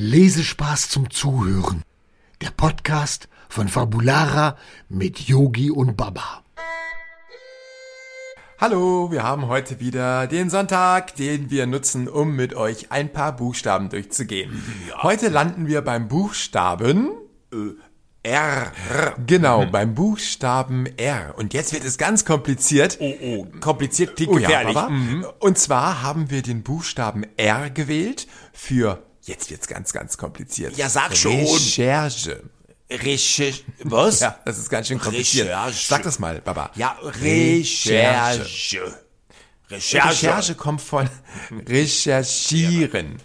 Lesespaß zum Zuhören. Der Podcast von Fabulara mit Yogi und Baba. Hallo, wir haben heute wieder den Sonntag, den wir nutzen, um mit euch ein paar Buchstaben durchzugehen. Heute landen wir beim Buchstaben R. Genau, beim Buchstaben R. Und jetzt wird es ganz kompliziert. Oh, oh, kompliziert klingt Oh ja, gefährlich. Baba. Und zwar haben wir den Buchstaben R gewählt für, jetzt wird's ganz, ganz kompliziert. Ja, sag schon. Recherche. Recherche. Was? Ja, das ist ganz schön kompliziert. Recherche. Sag das mal, Baba. Ja, Recherche. Recherche. Recherche kommt von recherchieren.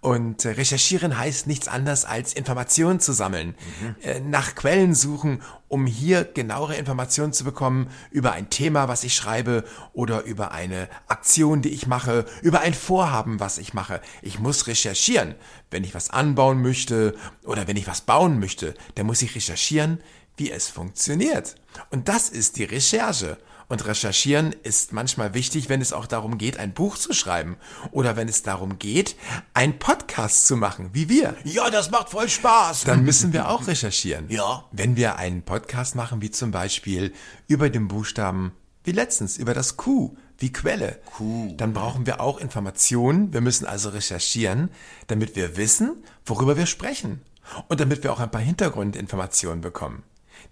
Und äh, recherchieren heißt nichts anderes als Informationen zu sammeln, äh, nach Quellen suchen, um hier genauere Informationen zu bekommen über ein Thema, was ich schreibe oder über eine Aktion, die ich mache, über ein Vorhaben, was ich mache. Ich muss recherchieren. Wenn ich was anbauen möchte oder wenn ich was bauen möchte, dann muss ich recherchieren, wie es funktioniert. Und das ist die Recherche. Und recherchieren ist manchmal wichtig, wenn es auch darum geht, ein Buch zu schreiben oder wenn es darum geht, einen Podcast zu machen, wie wir. Ja, das macht voll Spaß. Dann müssen wir auch recherchieren. Ja. Wenn wir einen Podcast machen, wie zum Beispiel über den Buchstaben, wie letztens, über das Q, wie Quelle, Q. dann brauchen wir auch Informationen. Wir müssen also recherchieren, damit wir wissen, worüber wir sprechen. Und damit wir auch ein paar Hintergrundinformationen bekommen.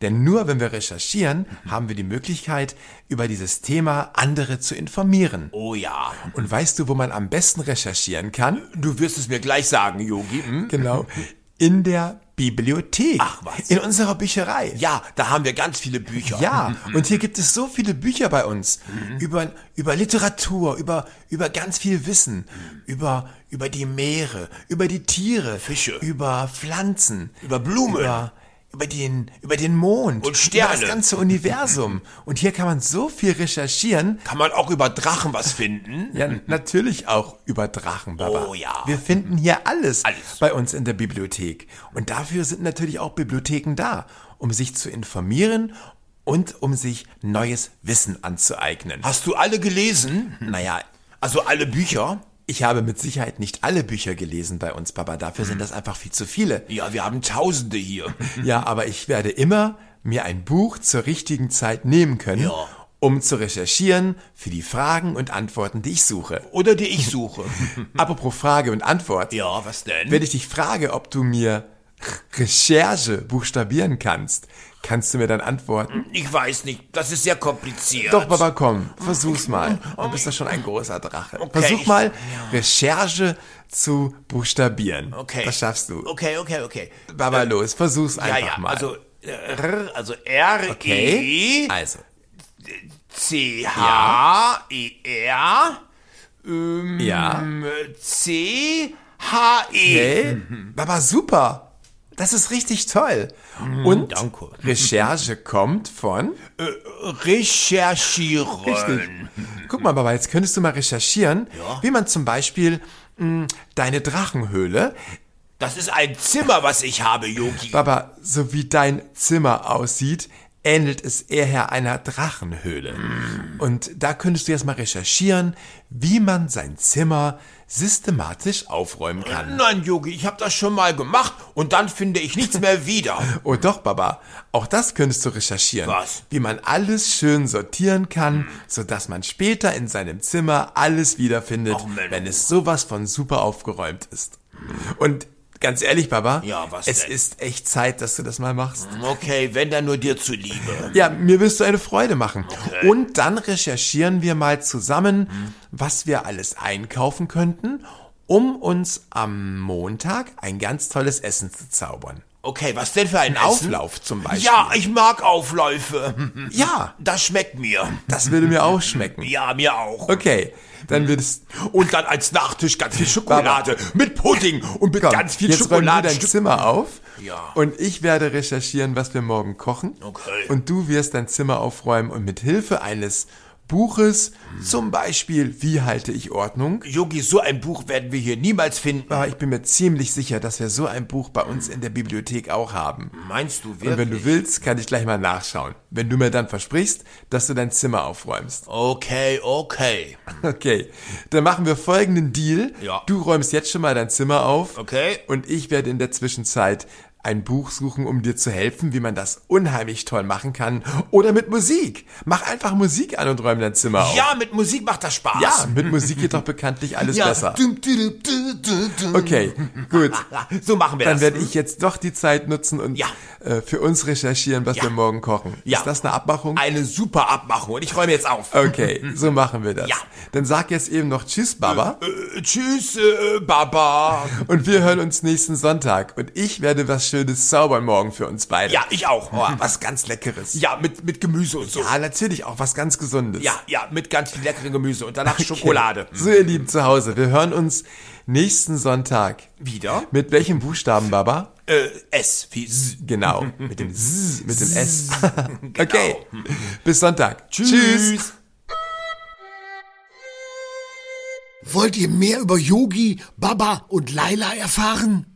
Denn nur wenn wir recherchieren, haben wir die Möglichkeit, über dieses Thema andere zu informieren. oh ja. Und weißt du, wo man am besten recherchieren kann? Du wirst es mir gleich sagen, Yogi. Hm? Genau. In der Bibliothek. Ach, was. In unserer Bücherei. Ja, da haben wir ganz viele Bücher. Ja, und hier gibt es so viele Bücher bei uns über, über Literatur, über, über ganz viel Wissen, über, über die Meere, über die Tiere, Fische. über Pflanzen, Über Blumen. über, über den, über den Mond Und Sterne. über das ganze Universum. Und hier kann man so viel recherchieren. Kann man auch über Drachen was finden? Ja, natürlich auch über Drachen, Baba. Oh ja. Wir finden hier alles, Alles. bei uns in der Bibliothek. Und dafür sind natürlich auch Bibliotheken da, um sich zu informieren und um sich neues Wissen anzueignen. Hast du alle gelesen? Naja, Also alle Bücher? Ich habe mit Sicherheit nicht alle Bücher gelesen bei uns, Papa. Dafür sind das einfach viel zu viele. Ja, wir haben Tausende hier. Ja, aber ich werde immer mir ein Buch zur richtigen Zeit nehmen können, Ja. um zu recherchieren für die Fragen und Antworten, die ich suche. Oder die ich suche. Apropos Frage und Antwort. ja, was denn? Wenn ich dich frage, ob du mir Recherche buchstabieren kannst, kannst du mir dann antworten? Ich weiß nicht, das ist sehr kompliziert. Doch, Baba, komm, versuch's mal. Du bist doch schon ein großer Drache. Okay, Versuch ich- mal, Recherche zu buchstabieren. Okay. Das schaffst du. Okay, okay, okay. Baba, los, versuch's Ja, einfach ja, mal. also äh, R, also R, okay. E, Also, C, H, E, R, ähm, ja. C, H, E. Okay. Baba, super. Das ist richtig toll. Und danke. Recherche kommt von Recherchieren. Richtig. Guck mal, Baba, jetzt könntest du mal recherchieren, Ja. wie man zum Beispiel mh, deine Drachenhöhle, Das ist ein Zimmer, was ich habe, Yogi. Baba, so wie dein Zimmer aussieht, ähnelt es eher einer Drachenhöhle. Und da könntest du jetzt mal recherchieren, wie man sein Zimmer systematisch aufräumen kann. Nein, Yogi, ich habe das schon mal gemacht und dann finde ich nichts mehr wieder. Oh doch, Baba, auch das könntest du recherchieren. Was? Wie man alles schön sortieren kann, sodass man später in seinem Zimmer alles wiederfindet, Ach, wenn es sowas von super aufgeräumt ist. Und ganz ehrlich, Baba, Ja, was es denn? ist echt Zeit, dass du das mal machst. Okay, wenn dann nur dir zuliebe. Ja, mir wirst du eine Freude machen. Und dann recherchieren wir mal zusammen, was wir alles einkaufen könnten, um uns am Montag ein ganz tolles Essen zu zaubern. Okay, was denn für ein? Auflauf zum Beispiel. Ja, ich mag Aufläufe. Ja, Das schmeckt mir. das würde mir auch schmecken. Ja, mir auch. Okay, dann würdest Und dann als Nachtisch ganz viel Schokolade mit Pudding und mit komm, ganz viel jetzt Schokolade. dein Zimmer auf Ja. und ich werde recherchieren, was wir morgen kochen. Okay. Und du wirst dein Zimmer aufräumen und mit Hilfe eines Buches, zum Beispiel Wie halte ich Ordnung? Yogi, so ein Buch werden wir hier niemals finden. Aber ich bin mir ziemlich sicher, dass wir so ein Buch bei uns in der Bibliothek auch haben. Meinst du wirklich? Und wenn du willst, kann ich gleich mal nachschauen. Wenn du mir dann versprichst, dass du dein Zimmer aufräumst. Okay, okay. Okay, dann machen wir folgenden Deal. Ja. Du räumst jetzt schon mal dein Zimmer auf. Okay. Und ich werde in der Zwischenzeit ein Buch suchen, um dir zu helfen, wie man das unheimlich toll machen kann. Oder mit Musik. Mach einfach Musik an und räum dein Zimmer auf. Ja, mit Musik macht das Spaß. Ja, mit Musik geht doch bekanntlich alles ja. besser. Okay, gut. So machen wir Dann das. werde ich jetzt doch die Zeit nutzen und Ja. äh, für uns recherchieren, was wir morgen kochen. Ja. Ist das eine Abmachung? Eine super Abmachung und ich räume jetzt auf. Okay, so machen wir das. Ja. Dann sag jetzt eben noch Tschüss, Baba. Äh, tschüss, äh, Baba. Und wir hören uns nächsten Sonntag. Und ich werde was Schönes zaubern morgen für uns beide. Ja, ich auch. Oh, was ganz Leckeres. Ja, mit, mit Gemüse und so. Ja, natürlich auch was ganz Gesundes. Ja, ja, mit ganz viel leckerem Gemüse und danach Schokolade. So, ihr Lieben zu Hause, wir hören uns nächsten Sonntag. Wieder? Mit welchem Buchstaben, Baba? Äh, S wie S. Genau, mit dem S, mit dem S. Genau. Okay, bis Sonntag. Tschüss. Wollt ihr mehr über Yogi, Baba und Laila erfahren?